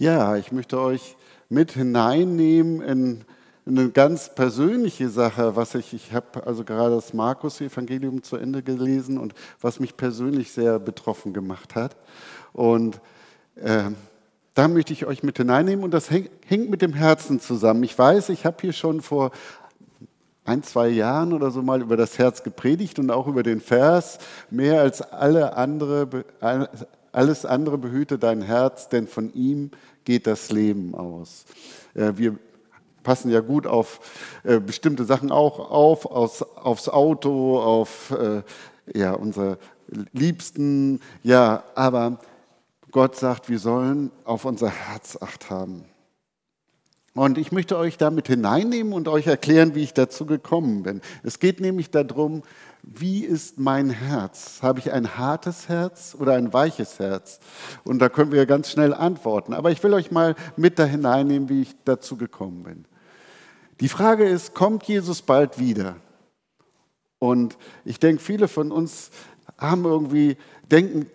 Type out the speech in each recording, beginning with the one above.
Ja, ich möchte euch mit hineinnehmen in eine ganz persönliche Sache, was ich, ich habe also gerade das Markus-Evangelium zu Ende gelesen und was mich persönlich sehr betroffen gemacht hat. Und äh, da möchte ich euch mit hineinnehmen und das hängt mit dem Herzen zusammen. Ich weiß, ich habe hier schon vor ein, zwei Jahren oder so mal über das Herz gepredigt und auch über den Vers, mehr als alle andere, alles andere behüte dein Herz, denn von ihm geht das Leben aus. Äh, wir passen ja gut auf äh, bestimmte Sachen auch auf, aufs Auto, auf äh, ja, unsere Liebsten, ja, aber Gott sagt, wir sollen auf unser Herz acht haben. Und ich möchte euch damit hineinnehmen und euch erklären, wie ich dazu gekommen bin. Es geht nämlich darum, wie ist mein Herz? Habe ich ein hartes Herz oder ein weiches Herz? Und da können wir ganz schnell antworten. Aber ich will euch mal mit da hineinnehmen, wie ich dazu gekommen bin. Die Frage ist, kommt Jesus bald wieder? Und ich denke, viele von uns haben irgendwie, denken,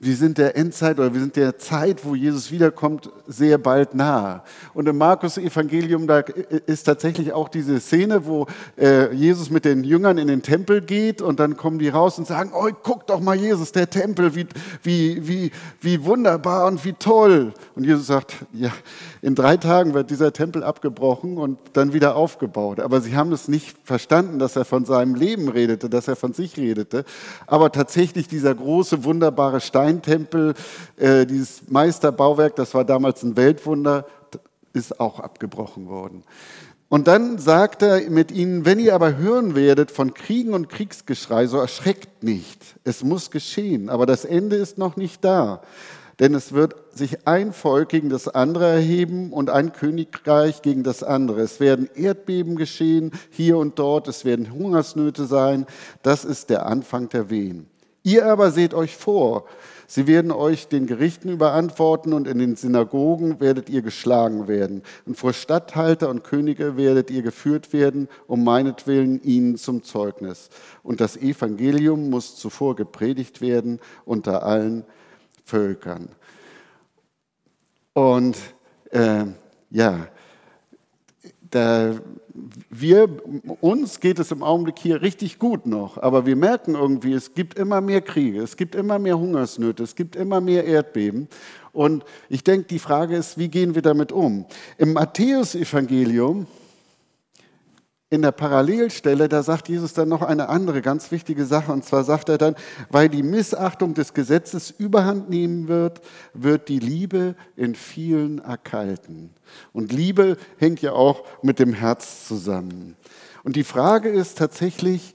wir sind der Endzeit oder wir sind der Zeit, wo Jesus wiederkommt, sehr bald nahe. Und im Markus-Evangelium, da ist tatsächlich auch diese Szene, wo äh, Jesus mit den Jüngern in den Tempel geht und dann kommen die raus und sagen, oh, guck doch mal Jesus, der Tempel, wie, wie, wie, wie wunderbar und wie toll. Und Jesus sagt, ja, in drei Tagen wird dieser Tempel abgebrochen und dann wieder aufgebaut. Aber sie haben es nicht verstanden, dass er von seinem Leben redete, dass er von sich redete. Aber tatsächlich dieser große, wunderbare Steintempel, äh, dieses Meisterbauwerk, das war damals ein Weltwunder, ist auch abgebrochen worden. Und dann sagt er mit ihnen, wenn ihr aber hören werdet von Kriegen und Kriegsgeschrei, so erschreckt nicht. Es muss geschehen, aber das Ende ist noch nicht da. Denn es wird sich ein Volk gegen das andere erheben und ein Königreich gegen das andere. Es werden Erdbeben geschehen hier und dort, es werden Hungersnöte sein. Das ist der Anfang der Wehen. Ihr aber seht euch vor, sie werden euch den Gerichten überantworten und in den Synagogen werdet ihr geschlagen werden. Und vor Statthalter und Könige werdet ihr geführt werden, um meinetwillen ihnen zum Zeugnis. Und das Evangelium muss zuvor gepredigt werden unter allen Völkern. Und äh, ja, da, wir, uns geht es im Augenblick hier richtig gut noch, aber wir merken irgendwie, es gibt immer mehr Kriege, es gibt immer mehr Hungersnöte, es gibt immer mehr Erdbeben. Und ich denke, die Frage ist, wie gehen wir damit um? Im Matthäusevangelium in der Parallelstelle, da sagt Jesus dann noch eine andere ganz wichtige Sache. Und zwar sagt er dann, weil die Missachtung des Gesetzes überhand nehmen wird, wird die Liebe in vielen erkalten. Und Liebe hängt ja auch mit dem Herz zusammen. Und die Frage ist tatsächlich,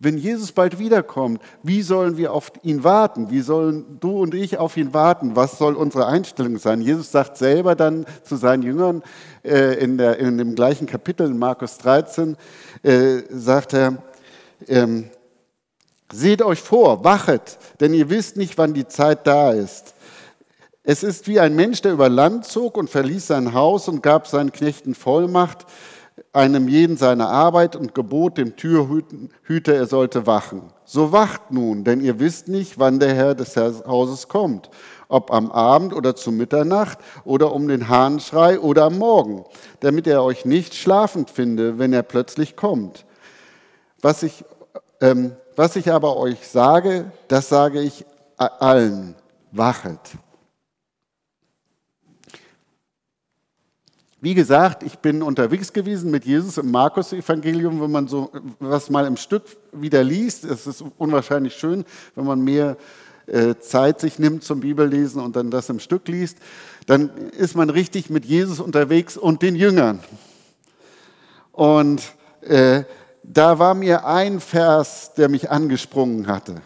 wenn Jesus bald wiederkommt, wie sollen wir auf ihn warten? Wie sollen du und ich auf ihn warten? Was soll unsere Einstellung sein? Jesus sagt selber dann zu seinen Jüngern äh, in, der, in dem gleichen Kapitel in Markus 13, äh, sagt er, ähm, seht euch vor, wachet, denn ihr wisst nicht, wann die Zeit da ist. Es ist wie ein Mensch, der über Land zog und verließ sein Haus und gab seinen Knechten Vollmacht, einem jeden seine Arbeit und gebot dem Türhüter, er sollte wachen. So wacht nun, denn ihr wisst nicht, wann der Herr des Hauses kommt, ob am Abend oder zu Mitternacht oder um den Hahnschrei oder am Morgen, damit er euch nicht schlafend finde, wenn er plötzlich kommt. Was ich, ähm, was ich aber euch sage, das sage ich allen, wachet. Wie gesagt, ich bin unterwegs gewesen mit Jesus im Markus-Evangelium, wenn man so was mal im Stück wieder liest. Es ist unwahrscheinlich schön, wenn man mehr äh, Zeit sich nimmt zum Bibellesen und dann das im Stück liest. Dann ist man richtig mit Jesus unterwegs und den Jüngern. Und äh, da war mir ein Vers, der mich angesprungen hatte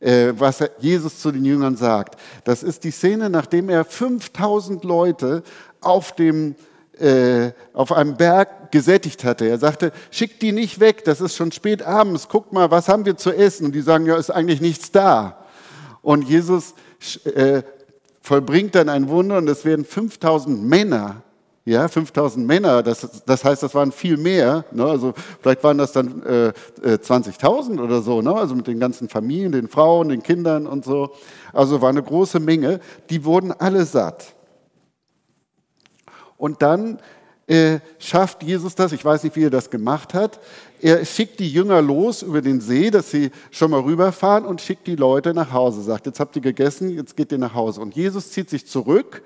äh, was Jesus zu den Jüngern sagt. Das ist die Szene, nachdem er 5000 Leute auf dem äh, auf einem Berg gesättigt hatte. Er sagte, schickt die nicht weg, das ist schon spät abends, guckt mal, was haben wir zu essen? Und die sagen, ja, ist eigentlich nichts da. Und Jesus äh, vollbringt dann ein Wunder und es werden 5000 Männer Ja, 5000 Männer, das, das heißt, das waren viel mehr. Ne? Also vielleicht waren das dann äh, 20.000 äh, oder so, ne? also mit den ganzen Familien, den Frauen, den Kindern und so. Also war eine große Menge. Die wurden alle satt. Und dann äh, schafft Jesus das, ich weiß nicht, wie er das gemacht hat. Er schickt die Jünger los über den See, dass sie schon mal rüberfahren und schickt die Leute nach Hause. Sagt, jetzt habt ihr gegessen, jetzt geht ihr nach Hause. Und Jesus zieht sich zurück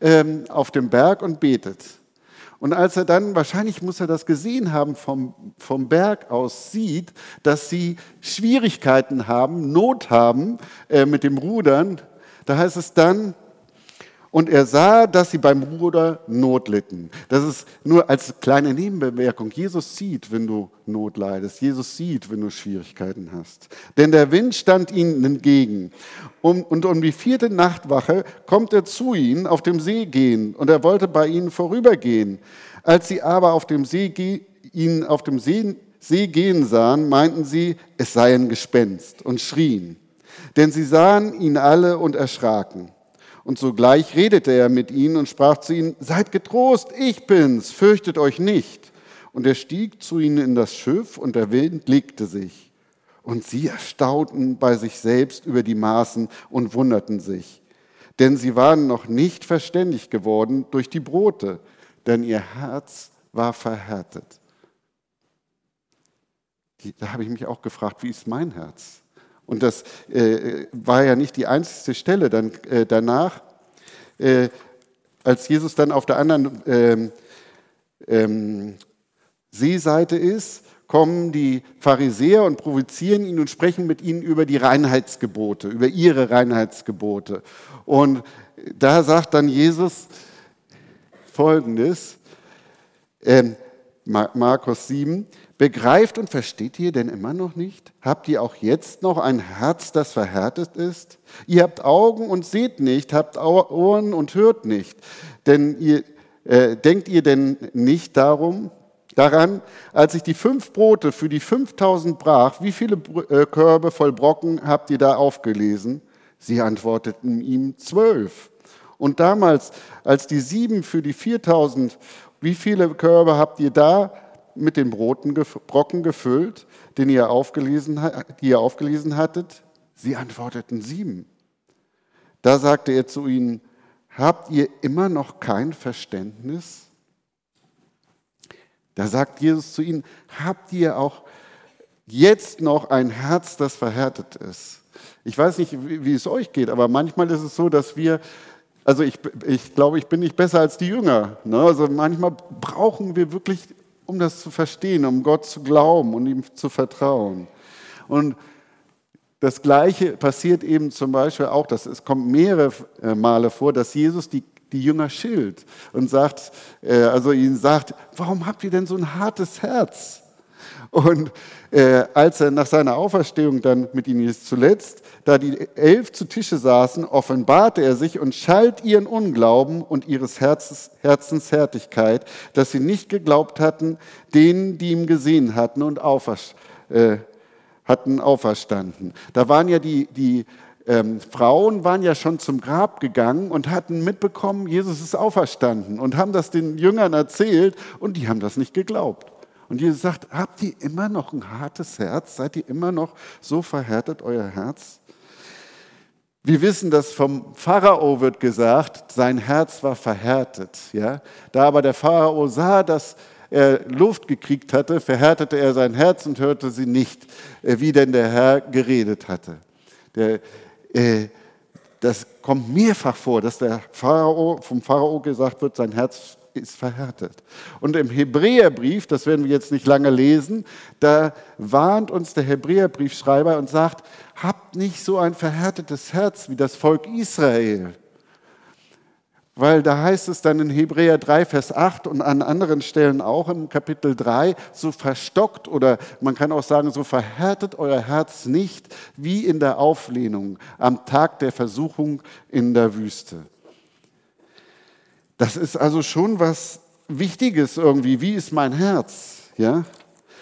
ähm, auf dem Berg und betet. Und als er dann, wahrscheinlich muss er das gesehen haben, vom, vom Berg aus sieht, dass sie Schwierigkeiten haben, Not haben äh, mit dem Rudern, da heißt es dann, und er sah, dass sie beim Ruder Not litten. Das ist nur als kleine Nebenbemerkung. Jesus sieht, wenn du Not leidest. Jesus sieht, wenn du Schwierigkeiten hast. Denn der Wind stand ihnen entgegen. und um die vierte Nachtwache kommt er zu ihnen auf dem See gehen und er wollte bei ihnen vorübergehen. Als sie aber auf dem See, ihn auf dem See, See gehen sahen, meinten sie, es sei ein Gespenst und schrien. Denn sie sahen ihn alle und erschraken. Und sogleich redete er mit ihnen und sprach zu ihnen, seid getrost, ich bin's, fürchtet euch nicht. Und er stieg zu ihnen in das Schiff und der Wind legte sich. Und sie erstaunten bei sich selbst über die Maßen und wunderten sich. Denn sie waren noch nicht verständig geworden durch die Brote, denn ihr Herz war verhärtet. Da habe ich mich auch gefragt, wie ist mein Herz? Und das äh, war ja nicht die einzige Stelle. Dann, äh, danach, äh, als Jesus dann auf der anderen ähm, ähm, Seeseite ist, kommen die Pharisäer und provozieren ihn und sprechen mit ihnen über die Reinheitsgebote, über ihre Reinheitsgebote. Und da sagt dann Jesus Folgendes, ähm, Markus 7, Begreift und versteht ihr denn immer noch nicht? Habt ihr auch jetzt noch ein Herz, das verhärtet ist? Ihr habt Augen und seht nicht, habt Ohren und hört nicht. Denn ihr, äh, denkt ihr denn nicht darum, daran, als ich die fünf Brote für die 5000 brach, wie viele äh, Körbe voll Brocken habt ihr da aufgelesen? Sie antworteten ihm zwölf. Und damals, als die sieben für die 4000, wie viele Körbe habt ihr da mit den Broten, Brocken gefüllt, den ihr aufgelesen, die ihr aufgelesen hattet? Sie antworteten sieben. Da sagte er zu ihnen, habt ihr immer noch kein Verständnis? Da sagt Jesus zu ihnen, habt ihr auch jetzt noch ein Herz, das verhärtet ist? Ich weiß nicht, wie es euch geht, aber manchmal ist es so, dass wir, also ich, ich glaube, ich bin nicht besser als die Jünger. Ne? Also manchmal brauchen wir wirklich um das zu verstehen, um Gott zu glauben und ihm zu vertrauen. Und das Gleiche passiert eben zum Beispiel auch, dass es kommt mehrere äh, Male vor, dass Jesus die, die Jünger schilt und sagt, äh, also ihnen sagt, warum habt ihr denn so ein hartes Herz? Und äh, als er nach seiner Auferstehung dann mit ihnen zuletzt, da die elf zu Tische saßen, offenbarte er sich und schalt ihren Unglauben und ihres Herzens, Herzens Härtigkeit, dass sie nicht geglaubt hatten, denen, die ihn gesehen hatten und auferst, äh, hatten auferstanden. Da waren ja die, die ähm, Frauen waren ja schon zum Grab gegangen und hatten mitbekommen, Jesus ist auferstanden und haben das den Jüngern erzählt und die haben das nicht geglaubt. Und Jesus sagt, habt ihr immer noch ein hartes Herz? Seid ihr immer noch so verhärtet, euer Herz? Wir wissen, dass vom Pharao wird gesagt, sein Herz war verhärtet. Ja? Da aber der Pharao sah, dass er Luft gekriegt hatte, verhärtete er sein Herz und hörte sie nicht, äh, wie denn der Herr geredet hatte. Der, äh, das kommt mehrfach vor, dass der Pharao, vom Pharao gesagt wird, sein Herz ist verhärtet. Und im Hebräerbrief, das werden wir jetzt nicht lange lesen, da warnt uns der Hebräerbriefschreiber und sagt, habt nicht so ein verhärtetes Herz wie das Volk Israel. Weil da heißt es dann in Hebräer 3, Vers 8 und an anderen Stellen auch im Kapitel 3, so verstockt oder man kann auch sagen, so verhärtet euer Herz nicht wie in der Auflehnung am Tag der Versuchung in der Wüste. Das ist also schon was Wichtiges irgendwie. Wie ist mein Herz? Ja?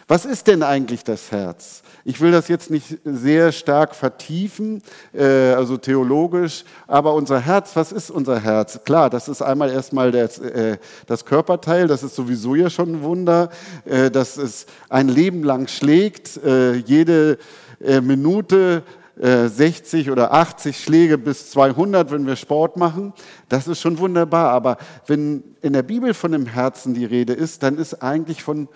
Was ist denn eigentlich das Herz? Ich will das jetzt nicht sehr stark vertiefen, äh, also theologisch, aber unser Herz, was ist unser Herz? Klar, das ist einmal erstmal das, äh, das Körperteil, das ist sowieso ja schon ein Wunder, äh, dass es ein Leben lang schlägt, äh, jede äh, Minute 60 äh, oder 80 Schläge bis 200, wenn wir Sport machen. Das ist schon wunderbar. Aber wenn in der Bibel von dem Herzen die Rede ist, dann ist eigentlich von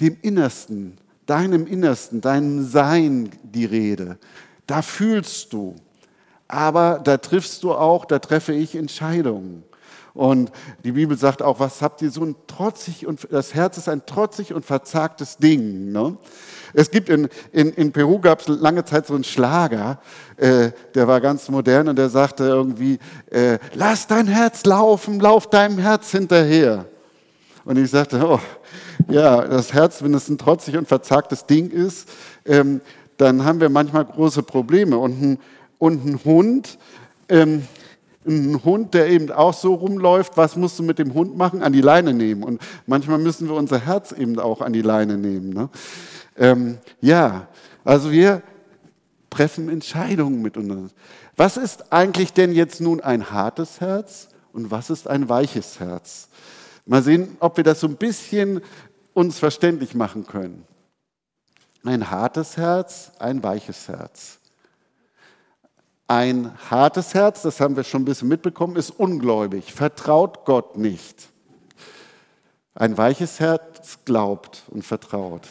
dem Innersten, deinem Innersten, deinem Sein die Rede. Da fühlst du. Aber da triffst du auch, da treffe ich Entscheidungen. Und die Bibel sagt auch, was habt ihr so ein trotzig und das Herz ist ein trotzig und verzagtes Ding. Ne? Es gibt in, in, in Peru gab es lange Zeit so einen Schlager, äh, der war ganz modern und der sagte irgendwie, äh, lass dein Herz laufen, lauf deinem Herz hinterher. Und ich sagte, oh, ja, das Herz, wenn es ein trotzig und verzagtes Ding ist, ähm, dann haben wir manchmal große Probleme. Und ein, und ein Hund, ähm, ein Hund, der eben auch so rumläuft, was musst du mit dem Hund machen? An die Leine nehmen. Und manchmal müssen wir unser Herz eben auch an die Leine nehmen. Ne? Ähm, ja, also wir treffen Entscheidungen mit uns. Was ist eigentlich denn jetzt nun ein hartes Herz und was ist ein weiches Herz? Mal sehen, ob wir das so ein bisschen uns verständlich machen können. Ein hartes Herz, ein weiches Herz. Ein hartes Herz, das haben wir schon ein bisschen mitbekommen, ist ungläubig, vertraut Gott nicht. Ein weiches Herz glaubt und vertraut.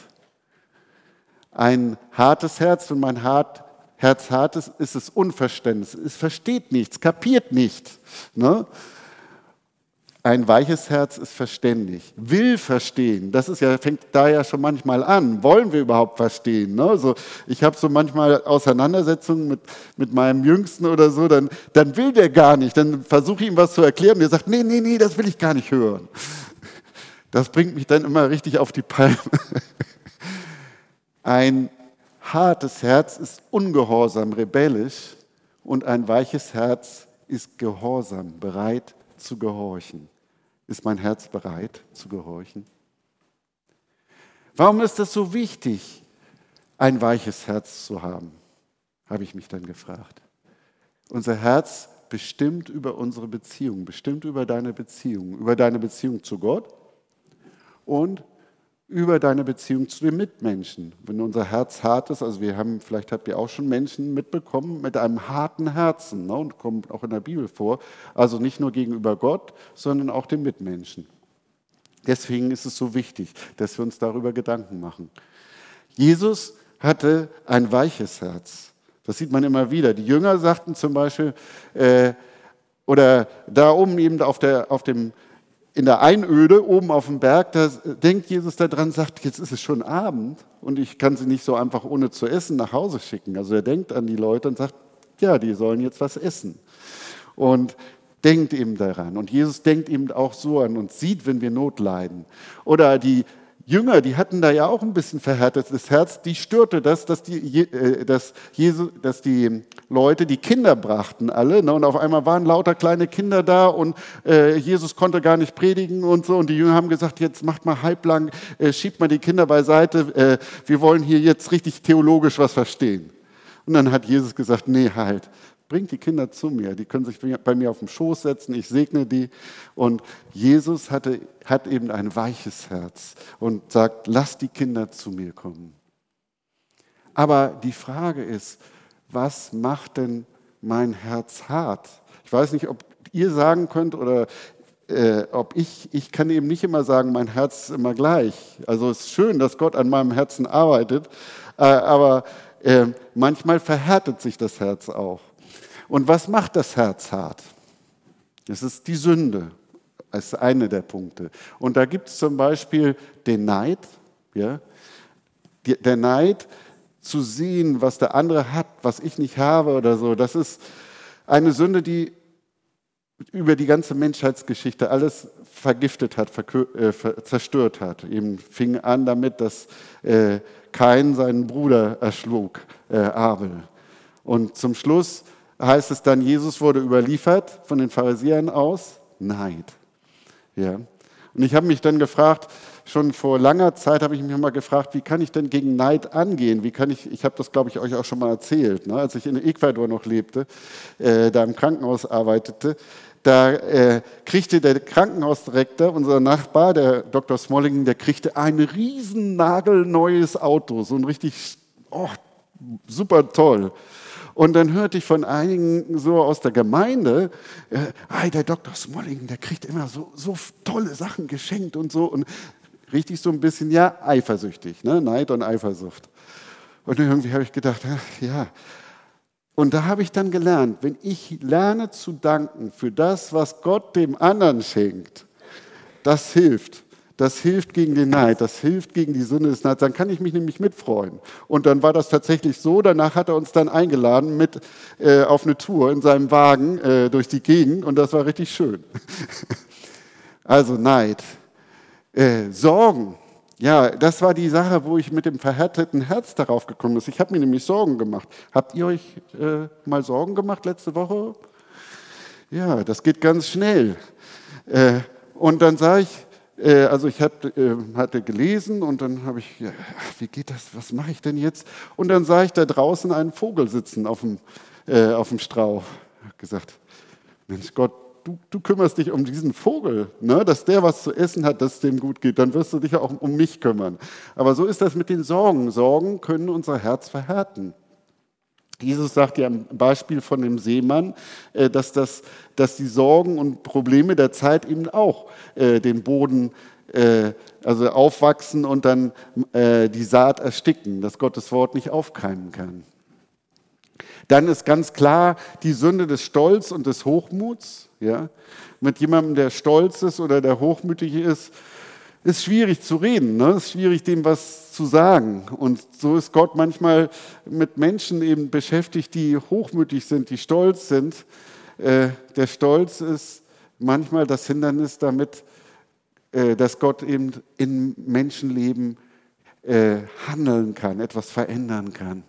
Ein hartes Herz und mein hart, Herz hart ist, ist es Unverständnis. Es versteht nichts, kapiert nicht. Ne? Ein weiches Herz ist verständig, will verstehen. Das ist ja, fängt da ja schon manchmal an. Wollen wir überhaupt verstehen? Ne? So, ich habe so manchmal Auseinandersetzungen mit, mit meinem Jüngsten oder so, dann, dann will der gar nicht. Dann versuche ich ihm was zu erklären und der sagt, nee, nee, nee, das will ich gar nicht hören. Das bringt mich dann immer richtig auf die Palme. Ein hartes Herz ist ungehorsam, rebellisch und ein weiches Herz ist gehorsam, bereit zu gehorchen. Ist mein Herz bereit zu gehorchen? Warum ist es so wichtig, ein weiches Herz zu haben? Habe ich mich dann gefragt. Unser Herz bestimmt über unsere Beziehung, bestimmt über deine Beziehung, über deine Beziehung zu Gott und über deine Beziehung zu den Mitmenschen. Wenn unser Herz hart ist, also wir haben, vielleicht habt ihr auch schon Menschen mitbekommen mit einem harten Herzen, ne, und kommt auch in der Bibel vor, also nicht nur gegenüber Gott, sondern auch den Mitmenschen. Deswegen ist es so wichtig, dass wir uns darüber Gedanken machen. Jesus hatte ein weiches Herz. Das sieht man immer wieder. Die Jünger sagten zum Beispiel, äh, oder da oben eben auf, der, auf dem in der Einöde oben auf dem Berg, da denkt Jesus daran, sagt, jetzt ist es schon Abend und ich kann sie nicht so einfach ohne zu essen nach Hause schicken. Also er denkt an die Leute und sagt, ja, die sollen jetzt was essen. Und denkt eben daran. Und Jesus denkt eben auch so an uns, sieht, wenn wir Not leiden. Oder die Jünger, die hatten da ja auch ein bisschen verhärtetes Herz, die störte das, dass die, äh, dass, Jesu, dass die Leute die Kinder brachten alle. Ne? Und auf einmal waren lauter kleine Kinder da und äh, Jesus konnte gar nicht predigen und so. Und die Jünger haben gesagt, jetzt macht mal halblang, äh, schiebt mal die Kinder beiseite, äh, wir wollen hier jetzt richtig theologisch was verstehen. Und dann hat Jesus gesagt, nee, halt, Bringt die Kinder zu mir, die können sich bei mir auf den Schoß setzen, ich segne die. Und Jesus hatte, hat eben ein weiches Herz und sagt, lass die Kinder zu mir kommen. Aber die Frage ist, was macht denn mein Herz hart? Ich weiß nicht, ob ihr sagen könnt oder äh, ob ich, ich kann eben nicht immer sagen, mein Herz ist immer gleich. Also es ist schön, dass Gott an meinem Herzen arbeitet, äh, aber äh, manchmal verhärtet sich das Herz auch. Und was macht das Herz hart? Es ist die Sünde. Das ist einer der Punkte. Und da gibt es zum Beispiel den Neid. Ja? Der Neid, zu sehen, was der andere hat, was ich nicht habe oder so, das ist eine Sünde, die über die ganze Menschheitsgeschichte alles vergiftet hat, äh, zerstört hat. Eben fing an damit, dass äh, Kain seinen Bruder erschlug, äh, Abel. Und zum Schluss heißt es dann, Jesus wurde überliefert von den Pharisäern aus? Neid. Ja. Und ich habe mich dann gefragt, schon vor langer Zeit habe ich mich mal gefragt, wie kann ich denn gegen Neid angehen? Wie kann ich, ich habe das, glaube ich, euch auch schon mal erzählt, ne? als ich in Ecuador noch lebte, äh, da im Krankenhaus arbeitete, da äh, kriegte der Krankenhausdirektor, unser Nachbar, der Dr. Smollingen, der kriegte ein riesen nagelneues Auto, so ein richtig, oh, super toll. Und dann hörte ich von einigen so aus der Gemeinde, äh, der Dr. Smollingen, der kriegt immer so, so tolle Sachen geschenkt und so. Und richtig so ein bisschen, ja, eifersüchtig, ne? Neid und Eifersucht. Und irgendwie habe ich gedacht, ja. Und da habe ich dann gelernt, wenn ich lerne zu danken für das, was Gott dem anderen schenkt, das hilft. Das hilft gegen den Neid, das hilft gegen die Sünde des Neids. Dann kann ich mich nämlich mitfreuen. Und dann war das tatsächlich so. Danach hat er uns dann eingeladen mit äh, auf eine Tour in seinem Wagen äh, durch die Gegend und das war richtig schön. also Neid. Äh, Sorgen. Ja, das war die Sache, wo ich mit dem verhärteten Herz darauf gekommen bin. Ich habe mir nämlich Sorgen gemacht. Habt ihr euch äh, mal Sorgen gemacht letzte Woche? Ja, das geht ganz schnell. Äh, und dann sah ich, äh, also ich hatte, äh, hatte gelesen und dann habe ich, ja, wie geht das, was mache ich denn jetzt? Und dann sah ich da draußen einen Vogel sitzen auf dem, äh, auf dem Strauch. Ich habe gesagt, Mensch Gott, du, du kümmerst dich um diesen Vogel, ne? dass der was zu essen hat, dass es dem gut geht, dann wirst du dich auch um mich kümmern. Aber so ist das mit den Sorgen. Sorgen können unser Herz verhärten. Jesus sagt ja im Beispiel von dem Seemann, äh, dass, das, dass die Sorgen und Probleme der Zeit eben auch äh, den Boden äh, also aufwachsen und dann die Saat ersticken, dass Gottes Wort nicht aufkeimen kann. Dann ist ganz klar die Sünde des Stolz und des Hochmuts. Ja? Mit jemandem, der stolz ist oder der hochmütig ist, ist schwierig zu reden, ne? ist schwierig, dem was zu sagen. Und so ist Gott manchmal mit Menschen eben beschäftigt, die hochmütig sind, die stolz sind. Äh, der Stolz ist manchmal das Hindernis damit, äh, dass Gott eben in Menschenleben äh, handeln kann, etwas verändern kann.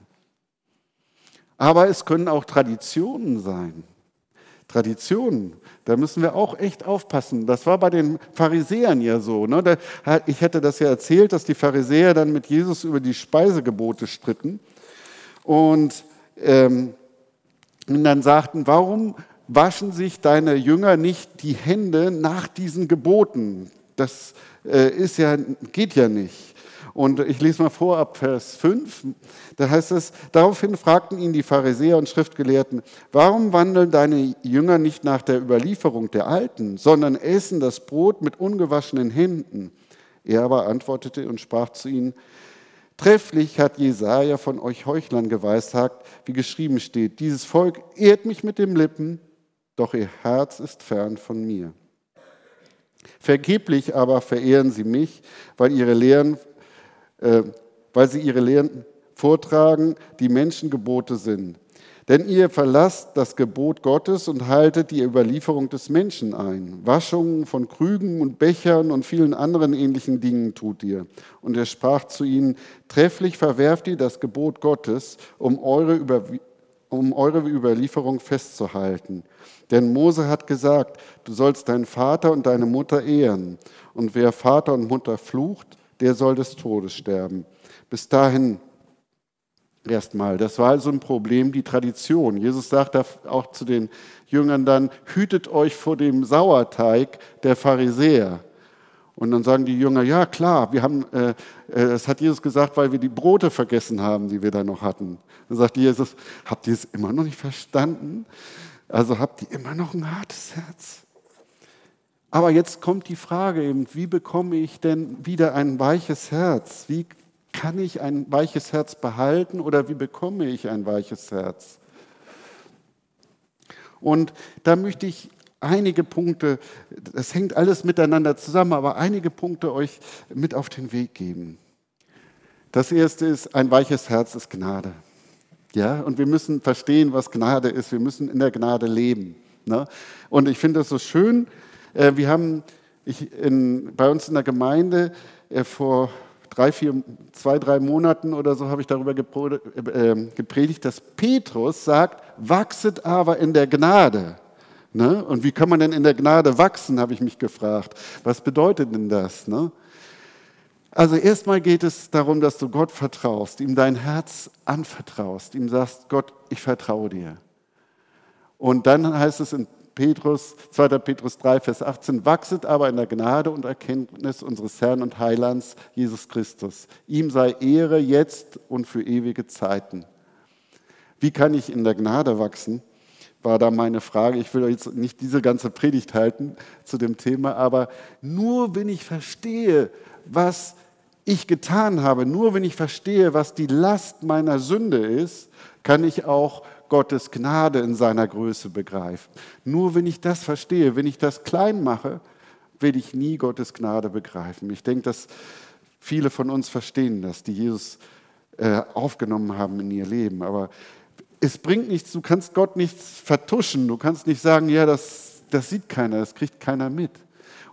Aber es können auch Traditionen sein. Traditionen. Da müssen wir auch echt aufpassen. Das war bei den Pharisäern ja so. Ne? Ich hätte das ja erzählt, dass die Pharisäer dann mit Jesus über die Speisegebote stritten und, ähm, und dann sagten, warum waschen sich deine Jünger nicht die Hände nach diesen Geboten? Das äh, ist ja, geht ja nicht. Und ich lese mal vor ab Vers 5. Da heißt es, daraufhin fragten ihn die Pharisäer und Schriftgelehrten, warum wandeln deine Jünger nicht nach der Überlieferung der Alten, sondern essen das Brot mit ungewaschenen Händen? Er aber antwortete und sprach zu ihnen, Trefflich hat Jesaja von euch Heuchlern geweissagt, wie geschrieben steht: Dieses Volk ehrt mich mit den Lippen, doch ihr Herz ist fern von mir. Vergeblich aber verehren sie mich, weil ihre Lehren weil sie ihre Lehren vortragen, die Menschengebote sind. Denn ihr verlasst das Gebot Gottes und haltet die Überlieferung des Menschen ein. Waschungen von Krügen und Bechern und vielen anderen ähnlichen Dingen tut ihr. Und er sprach zu ihnen, trefflich verwerft ihr das Gebot Gottes, um eure, Über um eure Überlieferung festzuhalten. Denn Mose hat gesagt, du sollst deinen Vater und deine Mutter ehren. Und wer Vater und Mutter flucht, der soll des Todes sterben. Bis dahin erstmal. Das war also ein Problem, die Tradition. Jesus sagt auch zu den Jüngern dann, hütet euch vor dem Sauerteig der Pharisäer. Und dann sagen die Jünger, ja klar, wir haben, äh, äh, das hat Jesus gesagt, weil wir die Brote vergessen haben, die wir da noch hatten. Dann sagt Jesus, habt ihr es immer noch nicht verstanden? Also habt ihr immer noch ein hartes Herz? Aber jetzt kommt die Frage eben, wie bekomme ich denn wieder ein weiches Herz? Wie kann ich ein weiches Herz behalten oder wie bekomme ich ein weiches Herz? Und da möchte ich einige Punkte, das hängt alles miteinander zusammen, aber einige Punkte euch mit auf den Weg geben. Das erste ist, ein weiches Herz ist Gnade. Ja, und wir müssen verstehen, was Gnade ist. Wir müssen in der Gnade leben. Ne? Und ich finde es so schön, wir haben in, bei uns in der Gemeinde äh, vor drei, vier, zwei, drei Monaten oder so habe ich darüber äh, gepredigt, dass Petrus sagt, wachset aber in der Gnade. Ne? Und wie kann man denn in der Gnade wachsen, habe ich mich gefragt. Was bedeutet denn das? Ne? Also erstmal geht es darum, dass du Gott vertraust, ihm dein Herz anvertraust, ihm sagst, Gott, ich vertraue dir. Und dann heißt es in Petrus, 2. Petrus 3, Vers 18, wachset aber in der Gnade und Erkenntnis unseres Herrn und Heilands Jesus Christus. Ihm sei Ehre jetzt und für ewige Zeiten. Wie kann ich in der Gnade wachsen? War da meine Frage. Ich will jetzt nicht diese ganze Predigt halten zu dem Thema, aber nur wenn ich verstehe, was ich getan habe, nur wenn ich verstehe, was die Last meiner Sünde ist, kann ich auch Gottes Gnade in seiner Größe begreifen. Nur wenn ich das verstehe, wenn ich das klein mache, werde ich nie Gottes Gnade begreifen. Ich denke, dass viele von uns verstehen das, die Jesus äh, aufgenommen haben in ihr Leben. Aber es bringt nichts, du kannst Gott nichts vertuschen. Du kannst nicht sagen, ja, das, das sieht keiner, das kriegt keiner mit.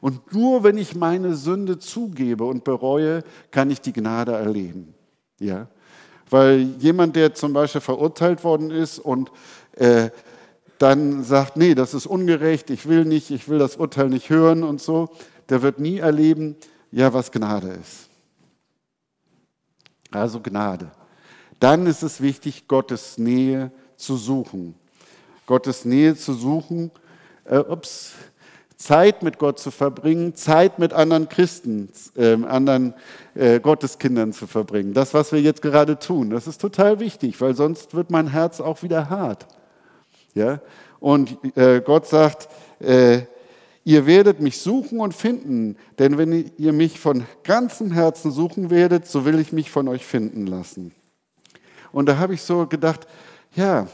Und nur wenn ich meine Sünde zugebe und bereue, kann ich die Gnade erleben. Ja? Weil jemand, der zum Beispiel verurteilt worden ist und äh, dann sagt, nee, das ist ungerecht, ich will nicht, ich will das Urteil nicht hören und so, der wird nie erleben, ja, was Gnade ist. Also Gnade. Dann ist es wichtig, Gottes Nähe zu suchen. Gottes Nähe zu suchen, äh, ups, Zeit mit Gott zu verbringen, Zeit mit anderen Christen, äh, anderen äh, Gotteskindern zu verbringen. Das, was wir jetzt gerade tun, das ist total wichtig, weil sonst wird mein Herz auch wieder hart. Ja? Und äh, Gott sagt, äh, ihr werdet mich suchen und finden, denn wenn ihr mich von ganzem Herzen suchen werdet, so will ich mich von euch finden lassen. Und da habe ich so gedacht, ja,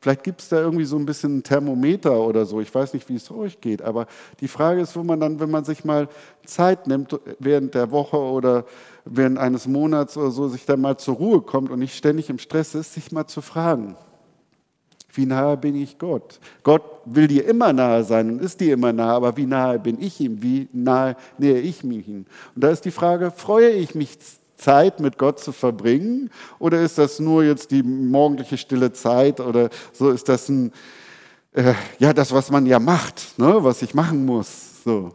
Vielleicht gibt es da irgendwie so ein bisschen ein Thermometer oder so. Ich weiß nicht, wie es euch geht. Aber die Frage ist, wo man dann, wenn man sich mal Zeit nimmt, während der Woche oder während eines Monats oder so, sich dann mal zur Ruhe kommt und nicht ständig im Stress ist, sich mal zu fragen, wie nahe bin ich Gott? Gott will dir immer nahe sein und ist dir immer nahe, aber wie nahe bin ich ihm? Wie nahe nähe ich mich ihm? Und da ist die Frage, freue ich mich Zeit mit Gott zu verbringen? Oder ist das nur jetzt die morgendliche stille Zeit? Oder so ist das ein, äh, ja, das, was man ja macht, ne, was ich machen muss? So.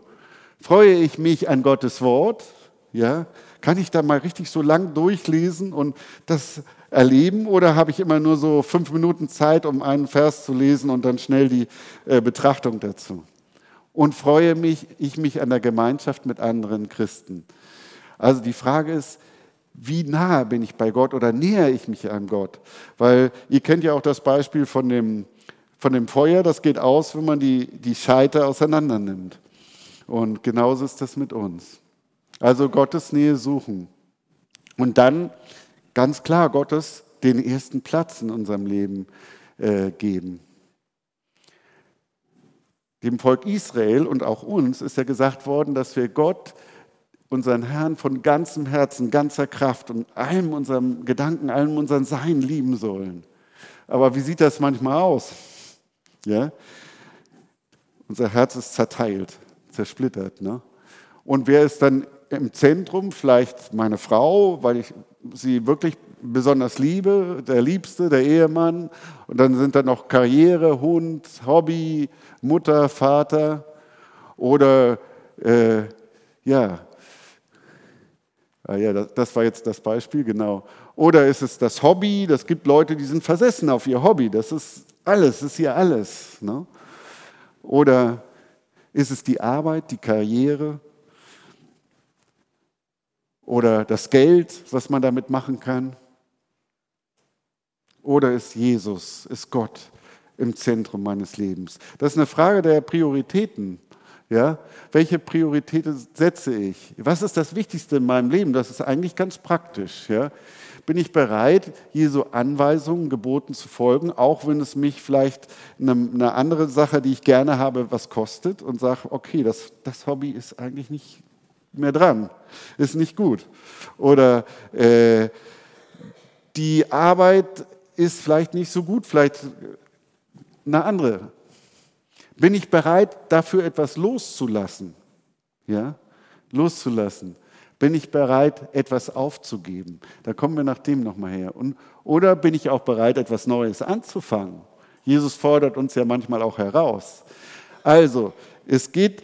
Freue ich mich an Gottes Wort? Ja, kann ich da mal richtig so lang durchlesen und das erleben oder habe ich immer nur so fünf Minuten Zeit, um einen Vers zu lesen und dann schnell die äh, Betrachtung dazu? Und freue mich, ich mich an der Gemeinschaft mit anderen Christen. Also die Frage ist, wie nahe bin ich bei Gott oder nähere ich mich an Gott? Weil ihr kennt ja auch das Beispiel von dem, von dem Feuer, das geht aus, wenn man die, die Scheite auseinander nimmt. Und genauso ist das mit uns. Also Gottes Nähe suchen. Und dann ganz klar Gottes den ersten Platz in unserem Leben äh, geben. Dem Volk Israel und auch uns ist ja gesagt worden, dass wir Gott unseren Herrn von ganzem Herzen, ganzer Kraft und allem unserem Gedanken, allem unserem Sein lieben sollen. Aber wie sieht das manchmal aus? Ja? Unser Herz ist zerteilt, zersplittert. Ne? Und wer ist dann im Zentrum? Vielleicht meine Frau, weil ich sie wirklich besonders liebe, der Liebste, der Ehemann. Und dann sind da noch Karriere, Hund, Hobby, Mutter, Vater. Oder äh, ja, Ah ja, das, das war jetzt das Beispiel, genau. Oder ist es das Hobby? Das gibt Leute, die sind versessen auf ihr Hobby. Das ist alles, das ist hier alles. Ne? Oder ist es die Arbeit, die Karriere? Oder das Geld, was man damit machen kann? Oder ist Jesus, ist Gott im Zentrum meines Lebens? Das ist eine Frage der Prioritäten. Ja? Welche Prioritäten setze ich? Was ist das Wichtigste in meinem Leben? Das ist eigentlich ganz praktisch. Ja? Bin ich bereit, Jesu Anweisungen, Geboten zu folgen, auch wenn es mich vielleicht eine, eine andere Sache, die ich gerne habe, was kostet und sage, okay, das, das Hobby ist eigentlich nicht mehr dran, ist nicht gut. Oder äh, die Arbeit ist vielleicht nicht so gut, vielleicht eine andere bin ich bereit, dafür etwas loszulassen? Ja, loszulassen. Bin ich bereit, etwas aufzugeben? Da kommen wir nach dem nochmal her. Und, oder bin ich auch bereit, etwas Neues anzufangen? Jesus fordert uns ja manchmal auch heraus. Also, es geht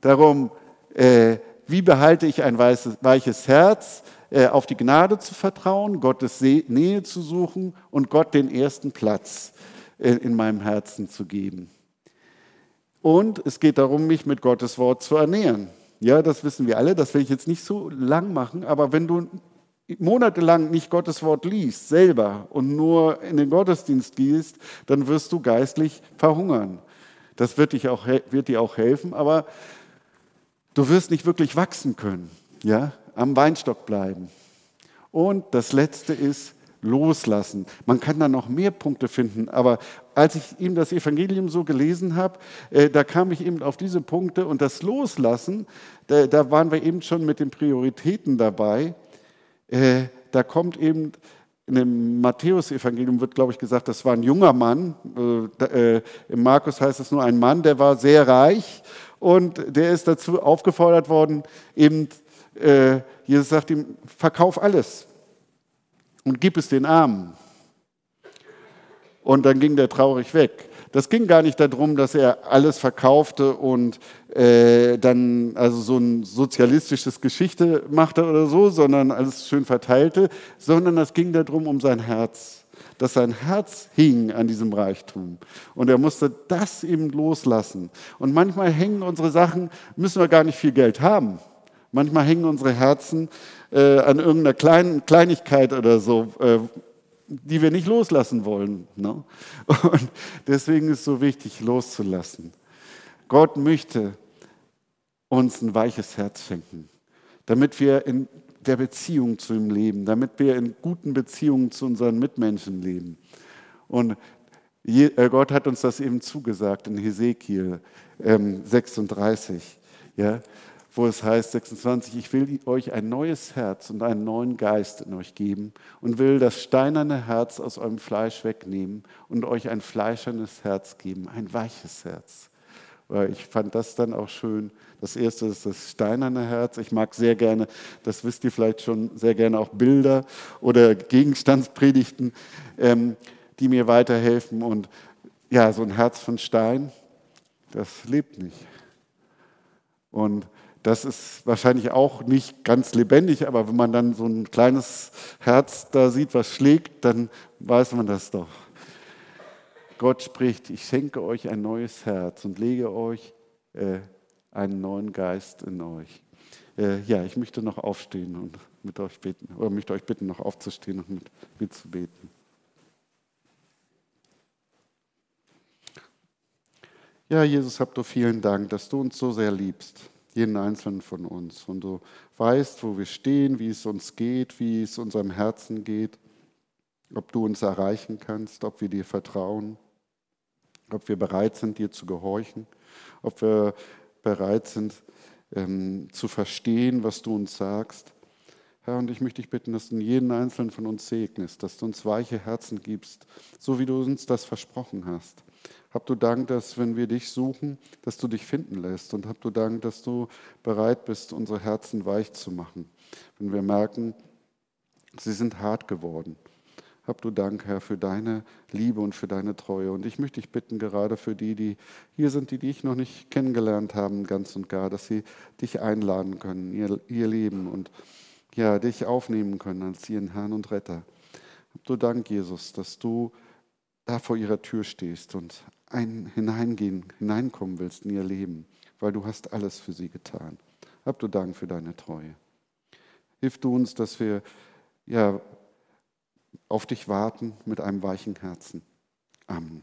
darum, äh, wie behalte ich ein weißes, weiches Herz, äh, auf die Gnade zu vertrauen, Gottes Nähe zu suchen und Gott den ersten Platz äh, in meinem Herzen zu geben. Und es geht darum, mich mit Gottes Wort zu ernähren. Ja, das wissen wir alle, das will ich jetzt nicht so lang machen, aber wenn du monatelang nicht Gottes Wort liest, selber und nur in den Gottesdienst gehst, dann wirst du geistlich verhungern. Das wird, dich auch, wird dir auch helfen, aber du wirst nicht wirklich wachsen können, ja, am Weinstock bleiben. Und das Letzte ist loslassen. Man kann da noch mehr Punkte finden, aber als ich ihm das Evangelium so gelesen habe, äh, da kam ich eben auf diese Punkte und das Loslassen, da, waren wir eben schon mit den Prioritäten dabei. Äh, da kommt eben in dem Matthäus-Evangelium wird, glaube ich, gesagt, das war ein junger Mann. Äh, Im Markus heißt es nur ein Mann, der war sehr reich und der ist dazu aufgefordert worden, eben, Jesus sagt ihm, verkauf alles und gib es den Armen. Und dann ging der traurig weg. Das ging gar nicht darum, dass er alles verkaufte und äh, dann also so ein sozialistisches Geschichte machte oder so, sondern alles schön verteilte, sondern es ging darum um sein Herz, dass sein Herz hing an diesem Reichtum. Und er musste das eben loslassen. Und manchmal hängen unsere Sachen, müssen wir gar nicht viel Geld haben. Manchmal hängen unsere Herzen äh, an irgendeiner kleinen Kleinigkeit oder so, äh, die wir nicht loslassen wollen. Ne? Und deswegen ist es so wichtig, loszulassen. Gott möchte uns ein weiches Herz schenken, damit wir in der Beziehung zu ihm leben, damit wir in guten Beziehungen zu unseren Mitmenschen leben. Und äh, Gott hat uns das eben zugesagt in Hesekiel 36. Ähm, ja? Wo es heißt 26, ich will euch ein neues Herz und einen neuen Geist in euch geben und will das steinerne Herz aus eurem Fleisch wegnehmen und euch ein fleischernes Herz geben, ein weiches Herz. Ich fand das dann auch schön. Das erste ist das steinerne Herz. Ich mag sehr gerne, das wisst ihr vielleicht schon, sehr gerne auch Bilder oder Gegenstandspredigten, ähm, die mir weiterhelfen. Und ja, so ein Herz von Stein, das lebt nicht. Und das ist wahrscheinlich auch nicht ganz lebendig, aber wenn man dann so ein kleines Herz da sieht, was schlägt, dann weiß man das doch. Gott spricht, ich schenke euch ein neues Herz und lege euch äh, einen neuen Geist in euch. Äh, ja, ich möchte noch aufstehen und mit euch beten, oder möchte euch bitten, noch aufzustehen und mit mir zu beten. Ja, Jesus, habt du vielen Dank, dass du uns so sehr liebst jeden einzelnen von uns. Und du weißt, wo wir stehen, wie es uns geht, wie es unserem Herzen geht, ob du uns erreichen kannst, ob wir dir vertrauen, ob wir bereit sind, dir zu gehorchen, ob wir bereit sind, ähm, zu verstehen, was du uns sagst. Herr, und ich möchte dich bitten, dass du jeden einzelnen von uns segnest, dass du uns weiche Herzen gibst, so wie du uns das versprochen hast. Hab du Dank, dass wenn wir dich suchen, dass du dich finden lässt. Und hab du Dank, dass du bereit bist, unsere Herzen weich zu machen. Wenn wir merken, sie sind hart geworden. Hab du Dank, Herr, für deine Liebe und für deine Treue. Und ich möchte dich bitten, gerade für die, die hier sind, die dich noch nicht kennengelernt haben, ganz und gar, dass sie dich einladen können, ihr, ihr Leben und ja, dich aufnehmen können als ihren Herrn und Retter. Hab du Dank, Jesus, dass du da vor ihrer Tür stehst und ein, hineingehen, hineinkommen willst in ihr Leben, weil du hast alles für sie getan. Hab du Dank für deine Treue. Hilf du uns, dass wir ja, auf dich warten mit einem weichen Herzen. Amen.